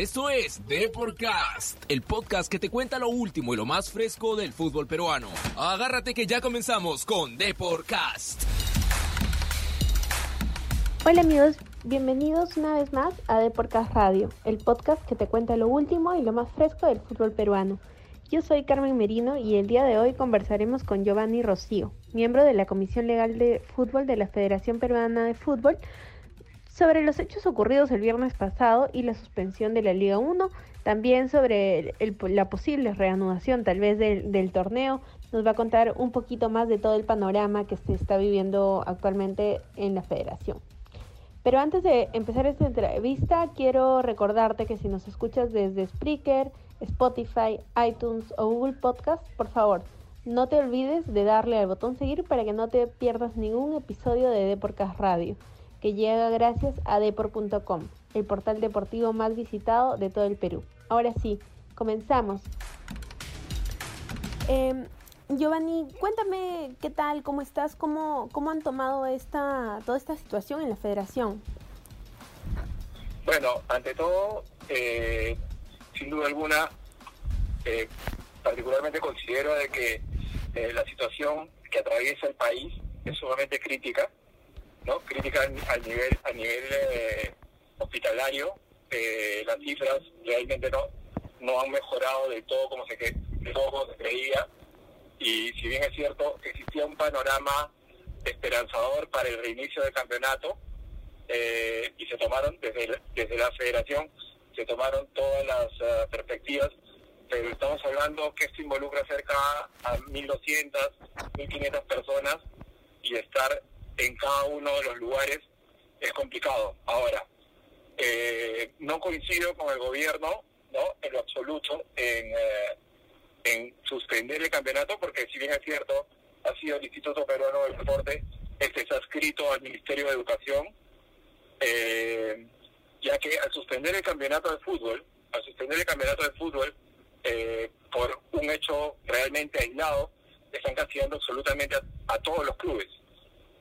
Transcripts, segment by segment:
Esto es Deporcast, el podcast que te cuenta lo último y lo más fresco del fútbol peruano. Agárrate que ya comenzamos con Deporcast. Hola amigos, bienvenidos una vez más a Deporcast Radio, el podcast que te cuenta lo último y lo más fresco del fútbol peruano. Yo soy Carmen Merino y el día de hoy conversaremos con Giovanni Rocío, miembro de la Comisión Legal de Fútbol de la Federación Peruana de Fútbol, sobre los hechos ocurridos el viernes pasado y la suspensión de la Liga 1, también sobre la posible reanudación tal vez del, del torneo. Nos va a contar un poquito más de todo el panorama que se está viviendo actualmente en la federación. Pero antes de empezar esta entrevista, quiero recordarte que si nos escuchas desde Spreaker, Spotify, iTunes o Google Podcast, por favor, no te olvides de darle al botón seguir para que no te pierdas ningún episodio de Deporcast Radio, que llega gracias a depor.com, el portal deportivo más visitado de todo el Perú. Ahora sí, comenzamos. Eh, Giovanni, cuéntame qué tal, cómo estás, cómo, cómo han tomado esta, toda esta situación en la federación. Bueno, ante todo, eh, sin duda alguna, eh, particularmente considero de que eh, la situación que atraviesa el país es sumamente crítica, ¿no? Crítica al nivel, a nivel eh, hospitalario. Eh, las cifras realmente no, no han mejorado del todo como se, de todo como se creía. Y si bien es cierto, existía un panorama esperanzador para el reinicio del campeonato, eh, y se tomaron desde, desde la federación se tomaron todas las uh, perspectivas, pero estamos hablando que esto involucra cerca a 1.200, 1.500 personas y estar en cada uno de los lugares es complicado. Ahora, eh, no coincido con el gobierno, ¿no? En lo absoluto, en, eh, en suspender el campeonato, porque si bien es cierto, ha sido el Instituto Peruano del Deporte, este se ha escrito al Ministerio de Educación, eh, ya que al suspender el campeonato de fútbol, al suspender el campeonato de fútbol eh, por un hecho realmente aislado, están castigando absolutamente a, todos los clubes.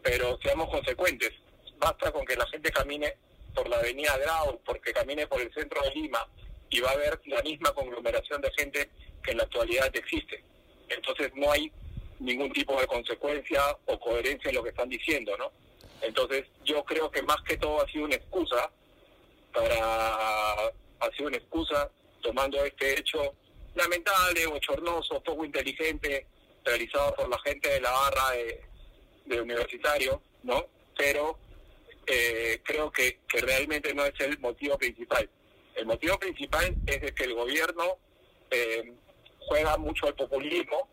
Pero seamos consecuentes, basta con que la gente camine por la avenida Grau, porque camine por el centro de Lima, y va a haber la misma conglomeración de gente que en la actualidad existe. Entonces no hay ningún tipo de consecuencia o coherencia en lo que están diciendo, ¿no? Entonces yo creo que más que todo ha sido una excusa para ha sido una excusa tomando este hecho lamentable, bochornoso, poco inteligente, realizado por la gente de la barra de, de universitario, ¿no? Pero eh, creo que, realmente no es el motivo principal. El motivo principal es de que el gobierno eh, juega mucho al populismo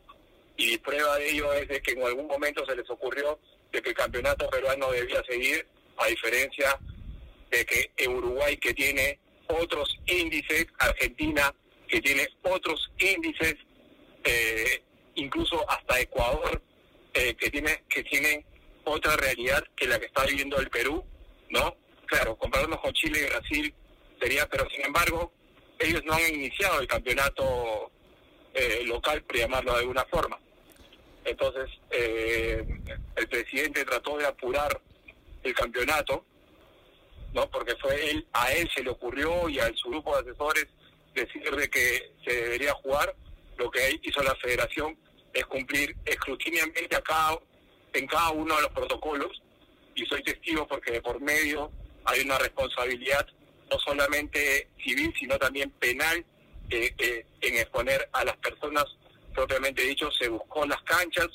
y prueba de ello es de que en algún momento se les ocurrió de que el campeonato peruano debía seguir, a diferencia de que Uruguay que tiene otros índices, Argentina que tiene otros índices, eh, incluso hasta Ecuador eh, que tiene que tiene otra realidad que la que está viviendo el Perú, ¿no? Claro, compararnos con Chile y Brasil sería, pero sin embargo ellos no han iniciado el campeonato eh, local, por llamarlo de alguna forma. Entonces, eh, el presidente trató de apurar el campeonato, ¿no? Porque fue él, a él se le ocurrió y a su grupo de asesores decir de que se debería jugar. Lo que hizo la federación es cumplir escrutiniamente cada, en cada uno de los protocolos y soy testigo porque de por medio hay una responsabilidad no solamente civil, sino también penal eh, eh, en exponer a las personas propiamente dicho, se buscó las canchas,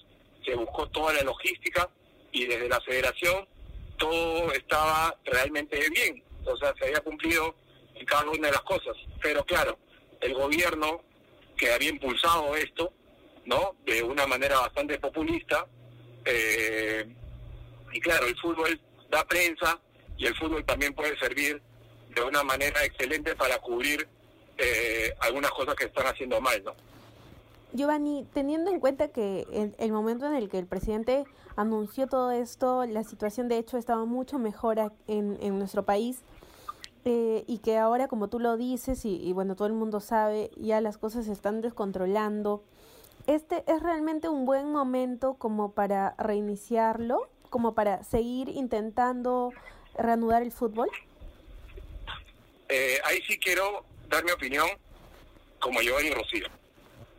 se buscó toda la logística y desde la federación todo estaba realmente bien, o sea, se había cumplido en cada una de las cosas. Pero claro, el gobierno que había impulsado esto, ¿no? De una manera bastante populista, eh, y claro, el fútbol da prensa y el fútbol también puede servir de una manera excelente para cubrir eh, algunas cosas que están haciendo mal, ¿no? Giovanni, teniendo en cuenta que el, el, momento en el que el presidente anunció todo esto, la situación de hecho estaba mucho mejor en, en nuestro país eh, y que ahora, como tú lo dices y, y, bueno, todo el mundo sabe, ya las cosas se están descontrolando. ¿Este es realmente un buen momento como para reiniciarlo, como para seguir intentando reanudar el fútbol? Eh, ahí sí quiero dar mi opinión como Giovanni Rocío.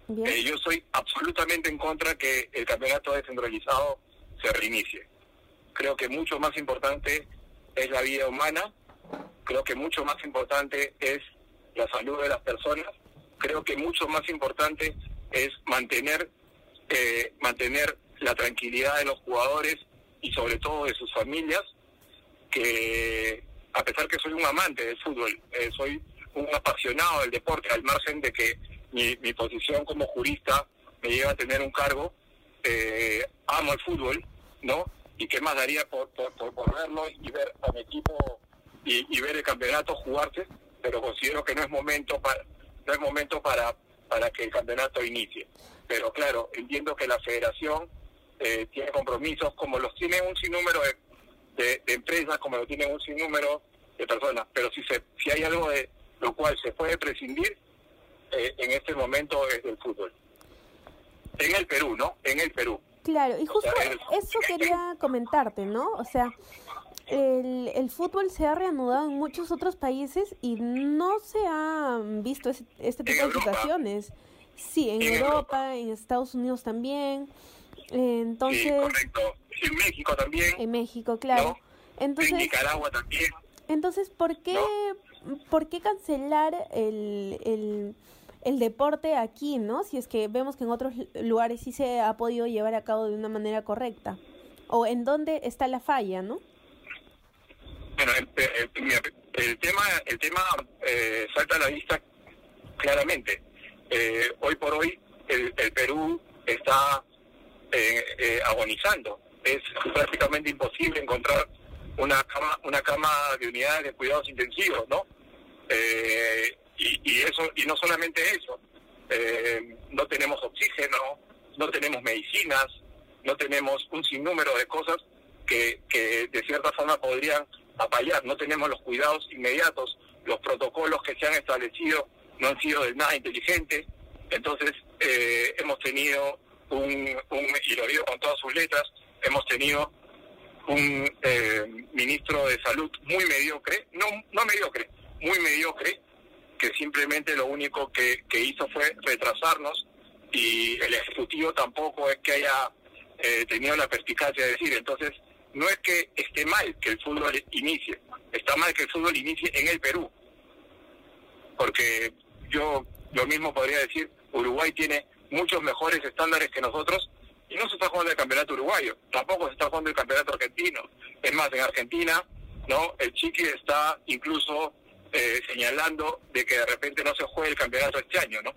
Eh, yo soy absolutamente en contra que el campeonato descentralizado se reinicie. Creo que mucho más importante es la vida humana, creo que mucho más importante es la salud de las personas, creo que mucho más importante es mantener eh, mantener la tranquilidad de los jugadores y sobre todo de sus familias, que a pesar que soy un amante del fútbol, eh, soy un apasionado del deporte, al margen de que mi, mi posición como jurista me lleva a tener un cargo, eh, amo el fútbol, ¿no? Y qué más daría por, por, por, verlo y ver a mi equipo y, y, ver el campeonato jugarse, pero considero que no es momento para no es momento para para que el campeonato inicie. Pero claro, entiendo que la federación eh, tiene compromisos como los tiene un sinnúmero de, de, empresas, como lo tiene un sinnúmero de personas. Pero si, se, si hay algo de lo cual se puede prescindir, eh, en este momento es del fútbol. En el Perú, ¿no? En el Perú. Claro, y justo eso quería comentarte, ¿no? O sea, el, el, fútbol se ha reanudado en muchos otros países y no se ha visto este tipo de situaciones. Sí, en, Europa, en Estados Unidos también. Entonces, sí, correcto. En México también. En México, claro. Entonces, en Nicaragua también. Entonces, ¿por qué, ¿por qué cancelar el, el, el deporte aquí, no? Si es que vemos que en otros lugares sí se ha podido llevar a cabo de una manera correcta. O en dónde está la falla, ¿no? Bueno, el, tema, el tema eh, salta a la vista claramente. Eh, hoy por hoy el, Perú está eh, agonizando. Es prácticamente imposible encontrar una cama, una cama de unidades de cuidados intensivos, ¿no? y, y eso y no solamente eso, no tenemos oxígeno, no tenemos medicinas, no tenemos un sinnúmero de cosas que, que de cierta forma podrían apayar, no tenemos los cuidados inmediatos, los protocolos que se han establecido no han sido de nada inteligentes, entonces eh, hemos tenido un, y lo digo con todas sus letras, hemos tenido un eh, ministro de salud muy mediocre, no, no mediocre, muy mediocre, que simplemente lo único que, que hizo fue retrasarnos y el ejecutivo tampoco es que haya eh, tenido la perspicacia de decir, entonces no es que esté mal que el fútbol inicie, está mal que el fútbol inicie en el Perú. Porque yo lo mismo podría decir, Uruguay tiene muchos mejores estándares que nosotros y no se está jugando el campeonato uruguayo, tampoco se está jugando el campeonato argentino. Es más, en Argentina, no, el Chiqui está incluso eh, señalando de que de repente no se juegue el campeonato este año, ¿no?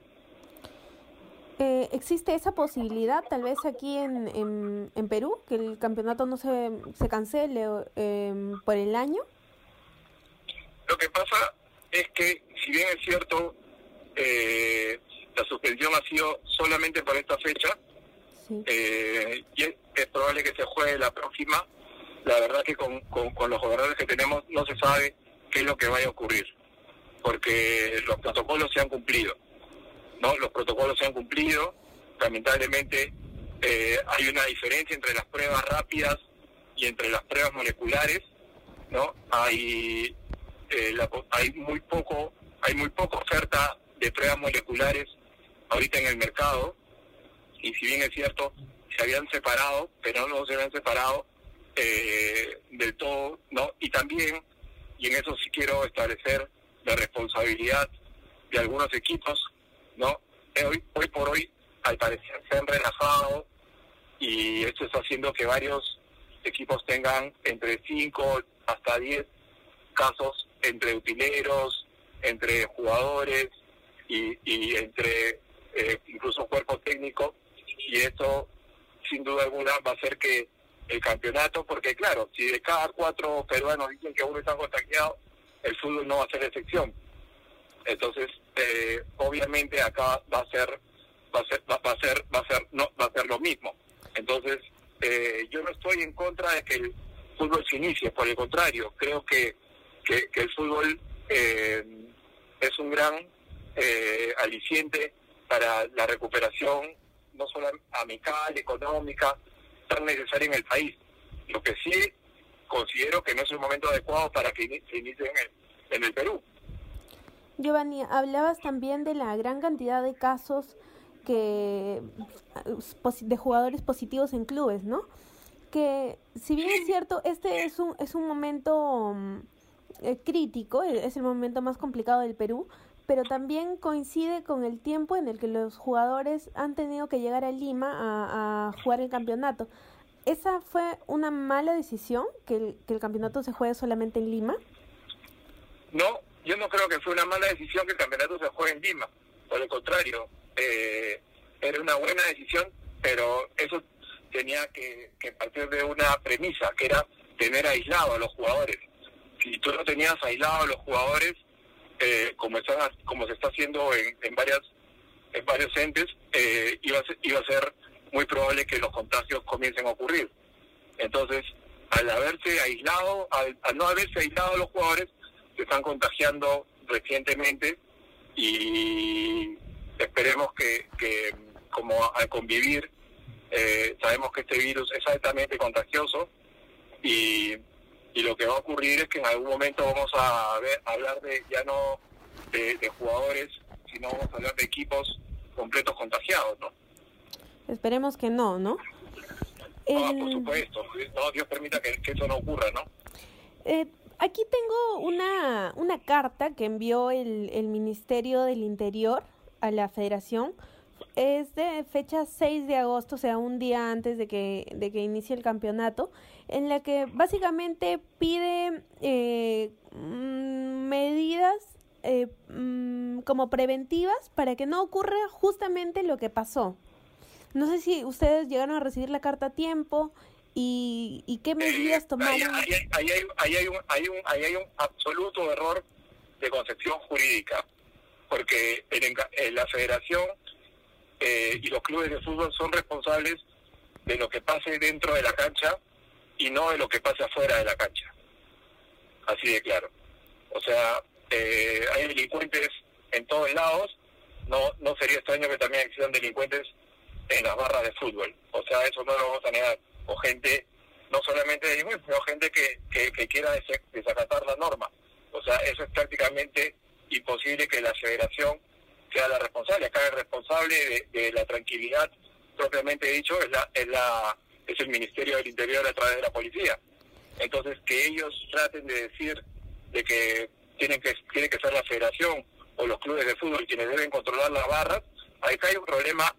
Eh, ¿Existe esa posibilidad tal vez aquí en, en, Perú, que el campeonato no se, se cancele em, por el año? Lo que pasa es que, si bien es cierto, eh, la suspensión ha sido solamente por esta fecha, eh, y es, probable que se juegue la próxima, la verdad que con, con, con los gobernadores que tenemos no se sabe qué es lo que vaya a ocurrir, porque los protocolos se han cumplido ¿no? Los protocolos se han cumplido, lamentablemente eh, hay una diferencia entre las pruebas rápidas y entre las pruebas moleculares, ¿no? Hay eh, hay muy poco hay muy poca oferta de pruebas moleculares ahorita en el mercado y si bien es cierto se habían separado, pero no se habían separado eh, del todo, ¿no? Y también y en eso sí quiero establecer la responsabilidad de algunos equipos ¿no? Eh, hoy, por hoy, al parecer, se han relajado y esto está haciendo que varios equipos tengan entre 5 hasta 10 casos entre utileros, entre jugadores y, y entre eh, incluso cuerpo técnico y esto sin duda alguna va a hacer que el campeonato, porque claro, si de cada cuatro peruanos dicen que uno está contagiado, el fútbol no va a ser excepción. Entonces, eh, obviamente acá va a ser va a ser va, a ser va a ser no va a ser lo mismo. Entonces, eh, yo no estoy en contra de que el fútbol se inicie, por el contrario, creo que que, el fútbol eh, es un gran aliciente para la recuperación no solo amical, económica, tan necesaria en el país. Lo que sí considero que no es un momento adecuado para que se inicie en el, en el Perú. Giovanni, hablabas también de la gran cantidad de casos que de jugadores positivos en clubes, ¿no? Que si bien es cierto, este es un, es un momento mm, eh, crítico, es el momento más complicado del Perú, pero también coincide con el tiempo en el que los jugadores han tenido que llegar a Lima a, jugar el campeonato. ¿Esa fue una mala decisión, que el, que el campeonato se juegue solamente en Lima? No, yo no creo que fue una mala decisión que el campeonato se juegue en Lima. Por el contrario, eh, era una buena decisión, pero eso tenía que, partir de una premisa, que era tener aislado a los jugadores. Si tú no tenías aislado a los jugadores, eh, como, se está haciendo en, en varias en varios entes, eh, iba, a ser, iba a ser muy probable que los contagios comiencen a ocurrir. Entonces, al haberse aislado, al no haberse aislado a los jugadores, se están contagiando recientemente y esperemos que, que como al convivir, eh, sabemos que este virus es altamente contagioso y, y, lo que va a ocurrir es que en algún momento vamos a ver, hablar de ya no de, jugadores, sino vamos a hablar de equipos completos contagiados, ¿no? Esperemos que no, ¿no? Ah, por supuesto. No, Dios permita que, que eso no ocurra, ¿no? Eh, Aquí tengo una, una carta que envió el, el Ministerio del Interior a la Federación. Es de fecha 6 de agosto, o sea, un día antes de que, de que inicie el campeonato, en la que básicamente pide eh, mm, medidas eh, mm, como preventivas para que no ocurra justamente lo que pasó. No sé si ustedes llegaron a recibir la carta a tiempo y, qué medidas tomaron. Ahí, hay, hay, un, hay, un, hay un absoluto error de concepción jurídica, porque en, la federación eh, y los clubes de fútbol son responsables de lo que pase dentro de la cancha y no de lo que pase afuera de la cancha. Así de claro. O sea, eh, hay delincuentes en todos lados, no, no sería extraño que también existan delincuentes en las barras de fútbol. O sea, eso no lo vamos a negar o gente, no solamente de ningún, sino gente que, que, quiera desacatar la norma. O sea, eso es prácticamente imposible que la federación sea la responsable. Acá el responsable de, la tranquilidad, propiamente dicho, es, la, es, la, es el Ministerio del Interior a través de la policía. Entonces, que ellos traten de decir de que tienen que tiene que ser la federación o los clubes de fútbol quienes deben controlar las barras, ahí hay un problema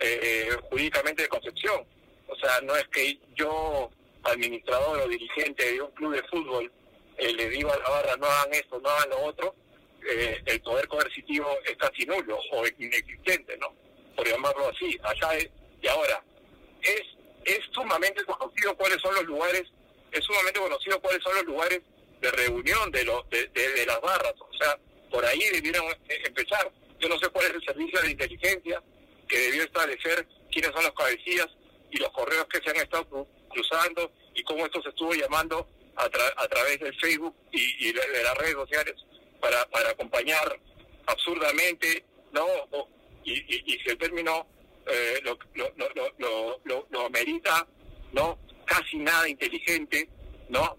eh, jurídicamente de concepción. O sea, no es que yo, administrador o dirigente de un club de fútbol, eh, le digo a la barra no hagan esto, no hagan lo otro, eh, el poder coercitivo es casi nulo o inexistente, ¿no? Por llamarlo así. Acá y ahora, es, es sumamente conocido cuáles son los lugares, es sumamente conocido cuáles son los lugares de reunión de, los de, de, las barras. O sea, por ahí debieron eh, empezar. Yo no sé cuál es el servicio de inteligencia que debió establecer quiénes son los cabecillas y los correos que se han estado cruzando y cómo esto se estuvo llamando a, a través del Facebook y, de, las redes sociales para, para acompañar absurdamente, ¿no? y, y, si el término eh, lo, lo, lo, lo, merita, ¿no? Casi nada inteligente, ¿no?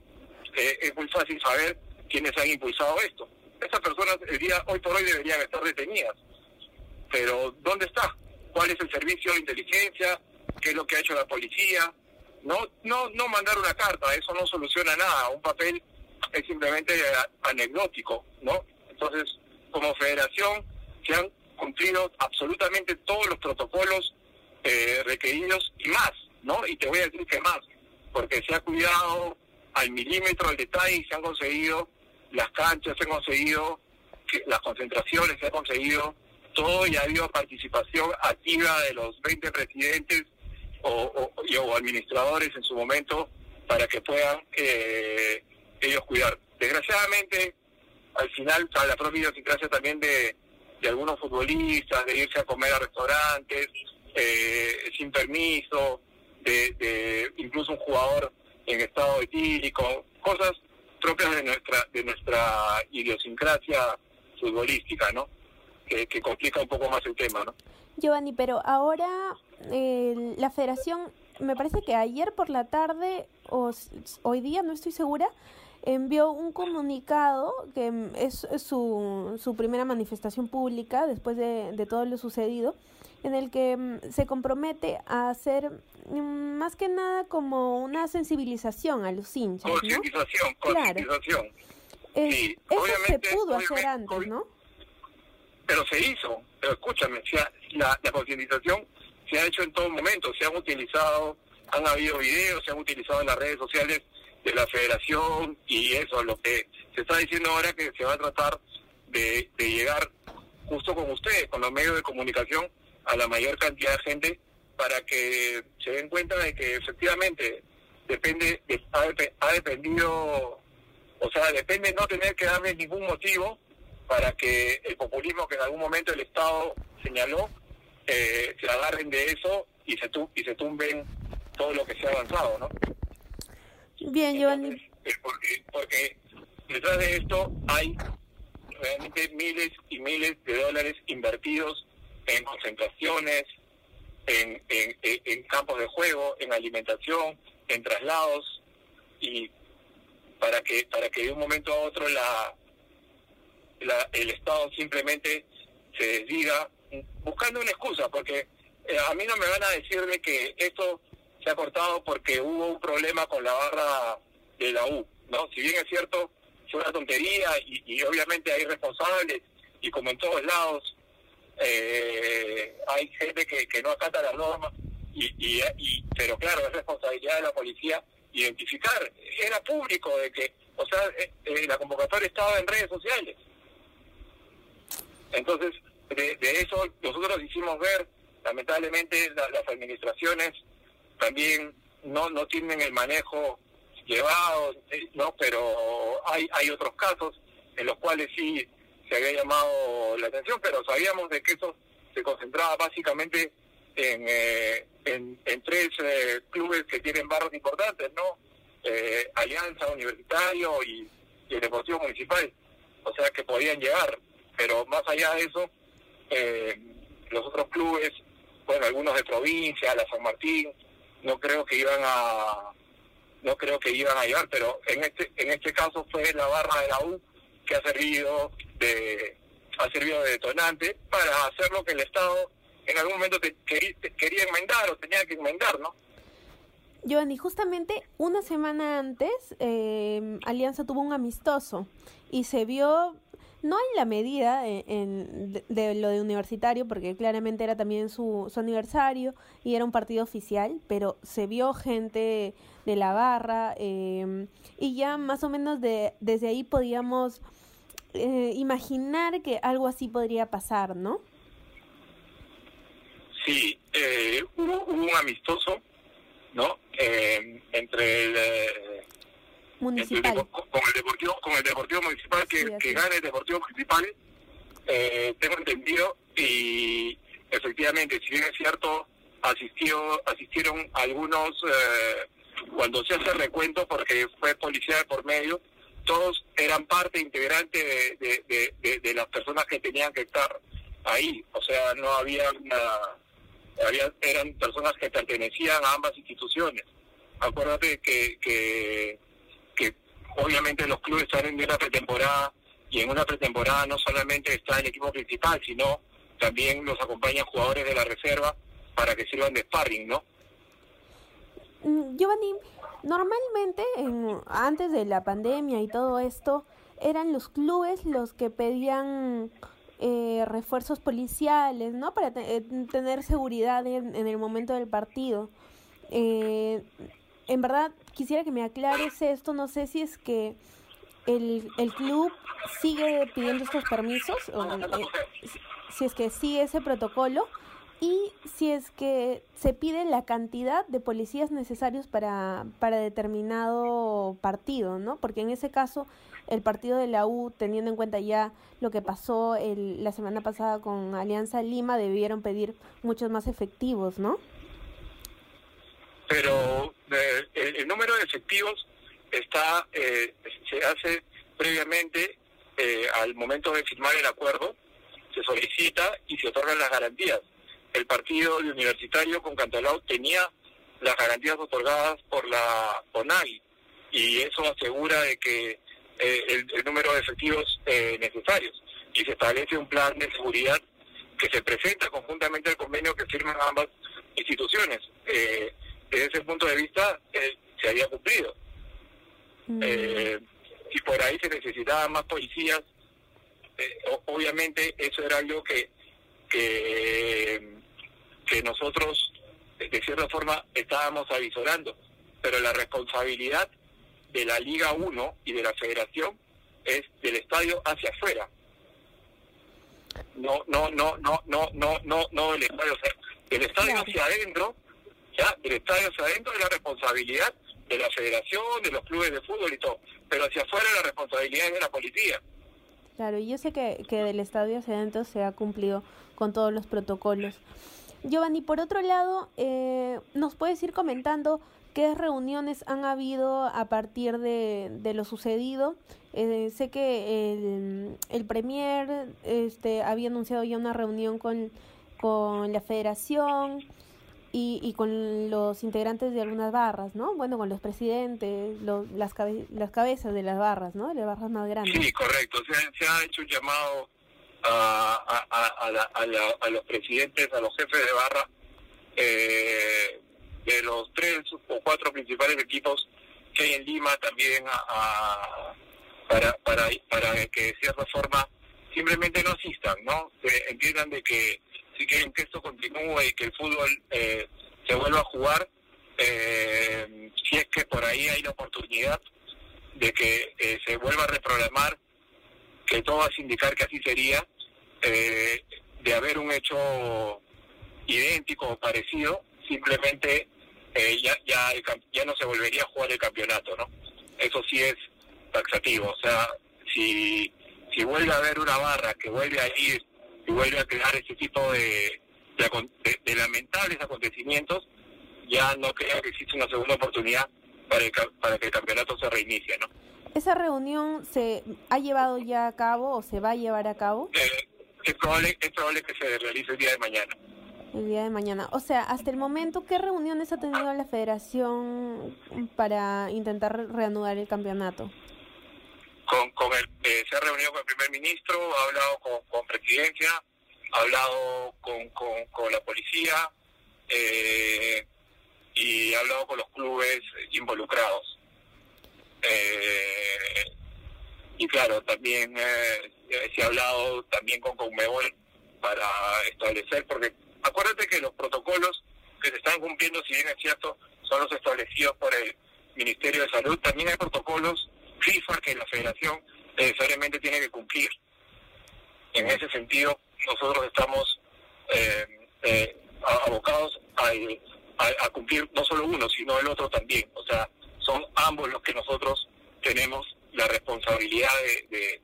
Eh, es muy fácil saber quiénes han impulsado esto. Esas personas el día hoy por hoy deberían estar detenidas. Pero ¿dónde está? ¿Cuál es el servicio de inteligencia? Qué es lo que ha hecho la policía. No, no, no mandar una carta, eso no soluciona nada. Un papel es simplemente anecdótico, ¿no? Entonces, como federación, se han cumplido absolutamente todos los protocolos eh, requeridos y más, ¿no? Y te voy a decir que más, porque se ha cuidado al milímetro, al detalle, se han conseguido las canchas, se han conseguido las concentraciones, se ha conseguido todo y ha habido participación activa de los 20 presidentes o, o, administradores en su momento para que puedan eh, ellos cuidar. Desgraciadamente, al final, la propia idiosincrasia también de, de algunos futbolistas, de irse a comer a restaurantes eh, sin permiso, de, de incluso un jugador en estado etílico, cosas propias de nuestra de nuestra idiosincrasia futbolística, ¿no? Que, que complica un poco más el tema, ¿no? Giovanni, pero ahora la federación, me parece que ayer por la tarde o hoy día, no estoy segura, envió un comunicado que es, su, su, primera manifestación pública después de, de, todo lo sucedido, en el que mm, se compromete a hacer mm, más que nada como una sensibilización a los hinchas. Concientización, concientización. eso se pudo hacer antes, ¿no? Pero se hizo, pero escúchame, la, concientización se ha hecho en todo momento, se han utilizado, han habido videos, se han utilizado en las redes sociales de la federación y eso, lo que se está diciendo ahora que se va a tratar de, llegar justo con ustedes, con los medios de comunicación, a la mayor cantidad de gente para que se den cuenta de que efectivamente depende, ha, dependido, o sea, depende no tener que darle ningún motivo para que el populismo que en algún momento el Estado señaló eh, se agarren de eso y se, y se tumben todo lo que se ha avanzado, ¿no? Bien, Giovanni. Porque, porque detrás de esto hay realmente miles y miles de dólares invertidos en concentraciones, en, en, campos de juego, en alimentación, en traslados y para que para que de un momento a otro la, la el Estado simplemente se desdiga buscando una excusa porque eh, a mí no me van a decir de que esto se ha cortado porque hubo un problema con la barra de la U, ¿no? Si bien es cierto, es una tontería y, obviamente hay responsables y como en todos lados eh, hay gente que, no acata las normas y, y, pero claro, es responsabilidad de la policía identificar. Era público de que, o sea, eh, eh, la convocatoria estaba en redes sociales. Entonces, de, eso nosotros hicimos ver, lamentablemente, las administraciones también no no tienen el manejo llevado, eh, no, pero hay hay otros casos en los cuales sí se había llamado la atención, pero sabíamos de que eso se concentraba básicamente en, eh, en, tres eh, clubes que tienen barrios importantes, ¿no? Alianza Universitario y, el Deportivo Municipal, o sea que podían llegar, pero más allá de eso, los otros clubes, bueno, algunos de provincia, la San Martín, no creo que iban a no creo que iban a llegar, pero en este en este caso fue la barra de la U que ha servido de ha servido de detonante para hacer lo que el Estado en algún momento quería enmendar o tenía que enmendar, ¿no? Giovanni, justamente una semana antes eh, Alianza tuvo un amistoso y se vio no hay la medida en, de, lo de universitario, porque claramente era también su, su, aniversario y era un partido oficial, pero se vio gente de la barra em, y ya más o menos de, desde ahí podíamos eh, imaginar que algo así podría pasar, ¿no? Sí, eh, hubo, un amistoso, ¿no? Em, entre el municipal. con, el deportivo, con el deportivo municipal que, gane el deportivo municipal, eh, tengo entendido y efectivamente, si bien es cierto, asistió, asistieron algunos eh, cuando se hace recuento porque fue policía por medio, todos eran parte integrante de, de, las personas que tenían que estar ahí, o sea, no había una, había, eran personas que pertenecían a ambas instituciones. Acuérdate que, que que obviamente los clubes salen de una pretemporada y en una pretemporada no solamente está el equipo principal, sino también los acompañan jugadores de la reserva para que sirvan de sparring, ¿no? Mm, Giovanni, normalmente antes de la pandemia y todo esto, eran los clubes los que pedían eh, refuerzos policiales, ¿no? Para eh, tener seguridad en, en, el momento del partido. Eh, en verdad quisiera que me aclares esto, no sé si es que el, el club sigue pidiendo estos permisos, o, eh, si es que sigue ese protocolo y si es que se pide la cantidad de policías necesarios para, para determinado partido, ¿no? Porque en ese caso el partido de la U, teniendo en cuenta ya lo que pasó el, la semana pasada con Alianza Lima, debieron pedir muchos más efectivos, ¿no? Pero eh, el, número de efectivos está eh, se hace previamente eh, al momento de firmar el acuerdo, se solicita y se otorgan las garantías. El partido universitario con Cantalao tenía las garantías otorgadas por la ONAI, y eso asegura de que eh, el, número de efectivos eh, necesarios y se establece un plan de seguridad que se presenta conjuntamente al convenio que firman ambas instituciones. Eh, desde ese punto de vista se había cumplido. Mm. si por ahí se necesitaban más policías, obviamente eso era algo que, que, que nosotros de cierta forma estábamos avisorando, pero la responsabilidad de la Liga 1 y de la Federación es del estadio hacia afuera. No, no, no, no, no, no, no, no del estadio, del estadio hacia adentro, ya, del estadio hacia adentro es la responsabilidad de la federación, de los clubes de fútbol y todo, pero hacia afuera la responsabilidad es de la policía. Claro, y yo sé que, que del estadio hacia adentro se ha cumplido con todos los protocolos. Giovanni, por otro lado, eh, ¿nos puedes ir comentando qué reuniones han habido a partir de, lo sucedido? Eh, sé que el, el Premier este, había anunciado ya una reunión con, con la federación y, y con los integrantes de algunas barras, ¿no? Bueno, con los presidentes, los, las, las cabezas de las barras, ¿no? De las barras más grandes. Sí, correcto. Se, se ha hecho un llamado a, los presidentes, a los jefes de barra eh, de los tres o cuatro principales equipos que hay en Lima también para, para, para que de cierta forma simplemente no asistan, ¿no? Que entiendan de que si quieren que esto continúe y que el fútbol eh, se vuelva a jugar, eh, si es que por ahí hay la oportunidad de que se vuelva a reprogramar, que todo va a indicar que así sería, eh, de haber un hecho idéntico o parecido, simplemente eh, ya, ya, ya no se volvería a jugar el campeonato, ¿no? Eso sí es taxativo, o sea, si, si vuelve a haber una barra que vuelve a ir y vuelve a crear ese tipo de, de, lamentables acontecimientos, ya no creo que existe una segunda oportunidad para, para que el campeonato se reinicie, ¿no? ¿Esa reunión se ha llevado ya a cabo o se va a llevar a cabo? Eh, es probable, es probable que se realice el día de mañana. El día de mañana. O sea, hasta el momento, ¿qué reuniones ha tenido la federación para intentar reanudar el campeonato? Con, con el, eh, se ha reunido con el primer ministro, ha hablado con, con presidencia, ha hablado con, con, la policía eh, y ha hablado con los clubes involucrados. Eh, y claro, también eh, se ha hablado también con Conmebol para establecer, porque acuérdate que los protocolos que se están cumpliendo, si bien es cierto, son los establecidos por el Ministerio de Salud, también hay protocolos FIFA que la federación necesariamente tiene que cumplir. En ese sentido, nosotros estamos eh, eh, abocados a, a, cumplir no solo uno, sino el otro también. O sea, son ambos los que nosotros tenemos la responsabilidad de,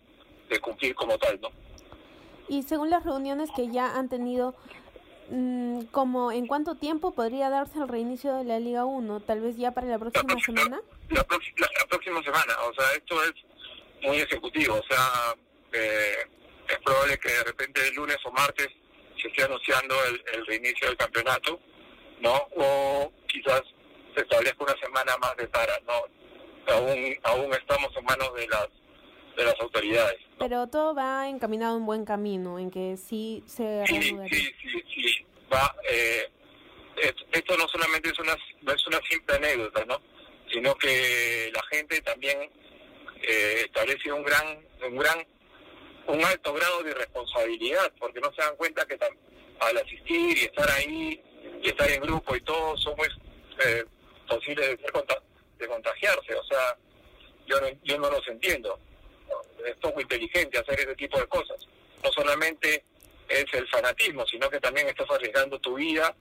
de, cumplir como tal, ¿no? Y según las reuniones que ya han tenido, mm, como ¿en cuánto tiempo podría darse el reinicio de la Liga 1? ¿Tal vez ya para la próxima, semana? La, próxima semana, o sea, esto es muy ejecutivo, o sea, eh, es probable que de repente el lunes o martes se esté anunciando el, el reinicio del campeonato, ¿no? O quizás se establezca una semana más de para, ¿no? aún, aún estamos en manos de las, de las autoridades. Pero todo va encaminado en buen camino, en que sí se sí, sí, sí, sí, va, eh, esto no solamente es una, no es una simple anécdota, ¿no? Sino que la gente también eh, establece un gran, un gran, un alto grado de responsabilidad, porque no se dan cuenta que al asistir y estar ahí y estar en grupo y todo somos eh, posibles de de contagiarse. O sea, yo no, yo no los entiendo. Es poco inteligente hacer ese tipo de cosas. No solamente es el fanatismo, sino que también estás arriesgando tu vida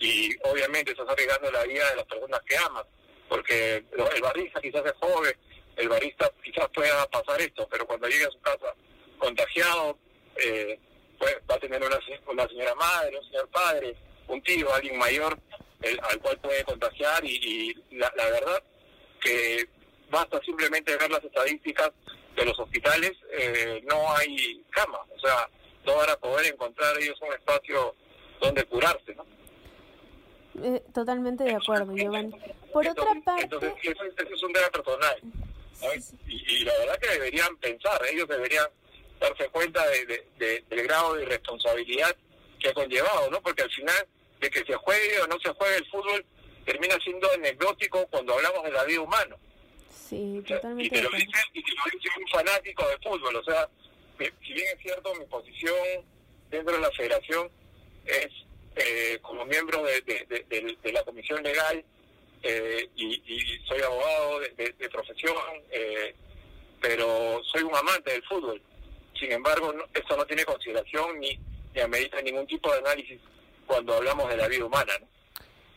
y obviamente estás arriesgando la vida de las personas que amas. Porque el barista quizás es joven, el barista quizás pueda pasar esto, pero cuando llegue a su casa contagiado, eh, pues, va a tener una, una señora madre, un señor padre, un tío, alguien mayor el, al cual puede contagiar y, la, verdad que basta simplemente ver las estadísticas de los hospitales, eh, no hay cama, o sea, no van a poder encontrar ellos un espacio donde curarse, ¿no? Eh, totalmente de acuerdo, Giovanni. Por otra parte... Entonces, eso, es un tema personal. Y, la verdad que deberían pensar, ellos deberían darse cuenta de, del grado de irresponsabilidad que ha conllevado, ¿no? Porque al final, de que se juegue o no se juegue el fútbol, termina siendo anecdótico cuando hablamos de la vida humana. Sí, totalmente. y, te lo dice, y te lo dice un fanático de fútbol, o sea, si bien es cierto, mi posición dentro de la federación es eh, como miembro de, la comisión legal eh, y, soy abogado de, profesión, eh, pero soy un amante del fútbol. Sin embargo, eso no tiene consideración ni, ni amerita ningún tipo de análisis cuando hablamos de la vida humana. ¿no?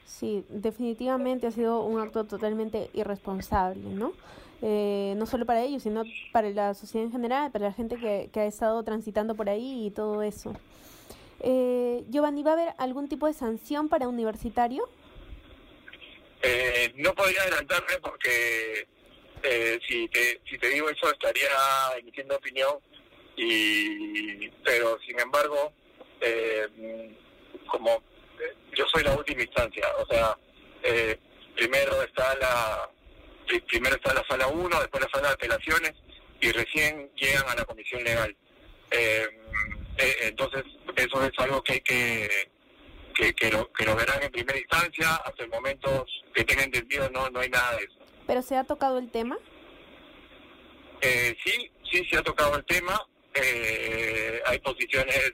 Sí, definitivamente ha sido un acto totalmente irresponsable, ¿no? Eh, no solo para ellos, sino para la sociedad en general, para la gente que, que ha estado transitando por ahí y todo eso. Eh, Giovanni, ¿va a haber algún tipo de sanción para universitario? Eh, no podría adelantarme porque eh, si, te, si te digo eso estaría emitiendo opinión, y pero sin embargo, como yo soy la última instancia, o sea, primero está la primero está la sala 1, después la sala de apelaciones y recién llegan a la comisión legal. Eh, eh, entonces, eso es algo que hay que, que, que, lo, que lo verán en primera instancia. Hasta el momento que tenga entendido, no, no hay nada de eso. ¿Pero se ha tocado el tema? Eh, sí, sí, se ha tocado el tema. Eh, hay posiciones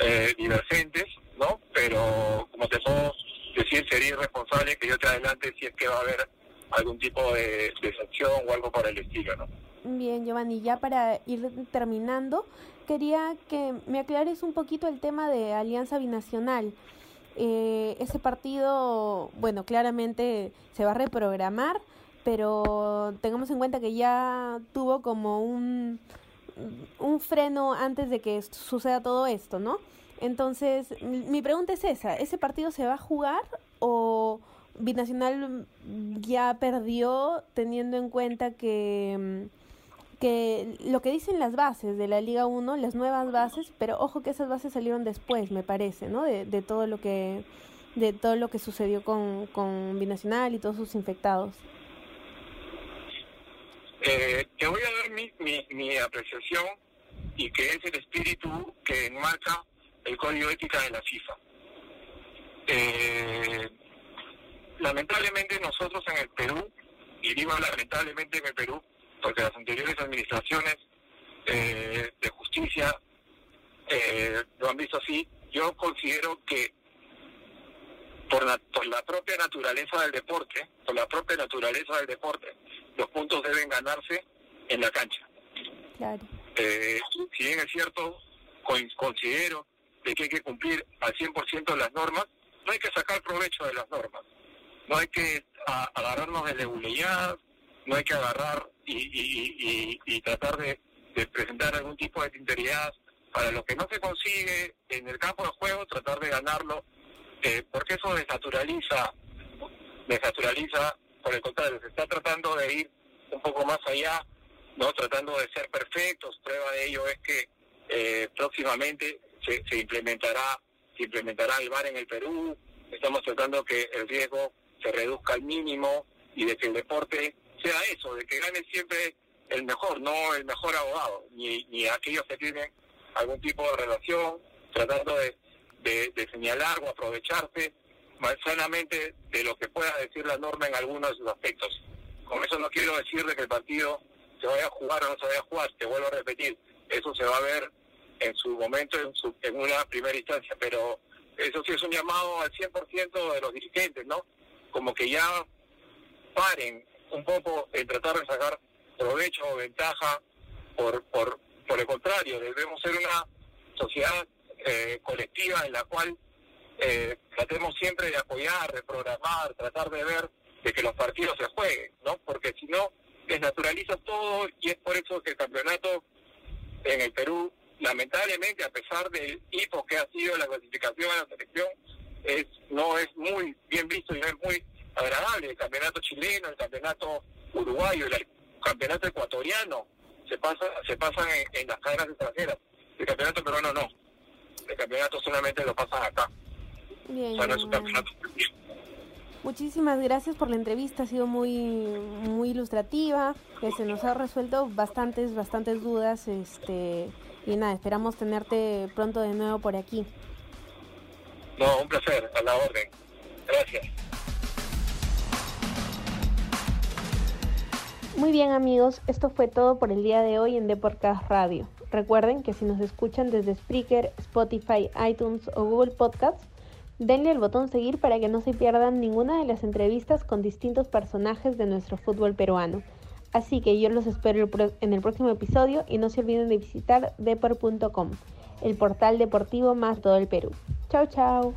eh, divergentes, ¿no? Pero, como te puedo decir, sería irresponsable que yo te adelante si es que va a haber algún tipo de, de sanción o algo por el estilo, ¿no? Bien, Giovanni, ya para ir terminando, quería que me aclares un poquito el tema de Alianza Binacional. Eh, ese partido, bueno, claramente se va a reprogramar, pero tengamos en cuenta que ya tuvo como un, un freno antes de que suceda todo esto, ¿no? Entonces, mi pregunta es esa, ¿ese partido se va a jugar o Binacional ya perdió teniendo en cuenta que que lo que dicen las bases de la Liga 1, las nuevas bases, pero ojo que esas bases salieron después, me parece, ¿no? De, todo lo que de todo lo que sucedió con, con Binacional y todos sus infectados. Eh, te voy a dar mi, mi, mi apreciación y que es el espíritu que enmarca el código ética de la FIFA. Eh, lamentablemente nosotros en el Perú, y digo lamentablemente en el Perú, porque las anteriores administraciones eh, de justicia eh, lo han visto así. Yo considero que por la, por la propia naturaleza del deporte, por la propia naturaleza del deporte, los puntos deben ganarse en la cancha. Claro. Eh, si bien es cierto, considero de que hay que cumplir al 100% las normas, no hay que sacar provecho de las normas. No hay que agarrarnos de leguleyadas, no hay que agarrar y, tratar de, presentar algún tipo de tinteridad para lo que no se consigue en el campo de juego, tratar de ganarlo, eh, porque eso desnaturaliza, desnaturaliza, por el contrario, se está tratando de ir un poco más allá, no tratando de ser perfectos, prueba de ello es que eh, próximamente se, se implementará se implementará el VAR en el Perú, estamos tratando que el riesgo se reduzca al mínimo y de que el deporte sea eso, de que gane siempre el mejor, no el mejor abogado, ni, ni aquellos que tienen algún tipo de relación, tratando de, señalar o aprovecharse sanamente de lo que pueda decir la norma en algunos de sus aspectos. Con eso no quiero decir de que el partido se vaya a jugar o no se vaya a jugar, te vuelvo a repetir, eso se va a ver en su momento, en, su, en una primera instancia, pero eso sí es un llamado al 100% de los dirigentes, ¿no? Como que ya paren un poco en tratar de sacar provecho o ventaja, por, por, por el contrario, debemos ser una sociedad eh, colectiva en la cual eh, tratemos siempre de apoyar, de programar, tratar de ver de que los partidos se jueguen, ¿no? Porque si no, desnaturaliza todo y es por eso que el campeonato en el Perú, lamentablemente, a pesar del hipo que ha sido la clasificación a la selección, es no es muy bien visto y no es muy agradable, el campeonato chileno, el campeonato uruguayo, el campeonato ecuatoriano, se pasa se pasan en, las cadenas extranjeras. El campeonato peruano no. El campeonato solamente lo pasan acá. Bien, o sea, no es un campeonato Muchísimas gracias por la entrevista, ha sido muy, muy ilustrativa, que se nos ha resuelto bastantes, bastantes dudas, este, y nada, esperamos tenerte pronto de nuevo por aquí. No, un placer, a la orden. Gracias. Muy bien amigos, esto fue todo por el día de hoy en Deporcast Radio. Recuerden que si nos escuchan desde Spreaker, Spotify, iTunes o Google Podcasts, denle el botón seguir para que no se pierdan ninguna de las entrevistas con distintos personajes de nuestro fútbol peruano. Así que yo los espero en el próximo episodio y no se olviden de visitar depor.com, el portal deportivo más todo el Perú. Chao, chao.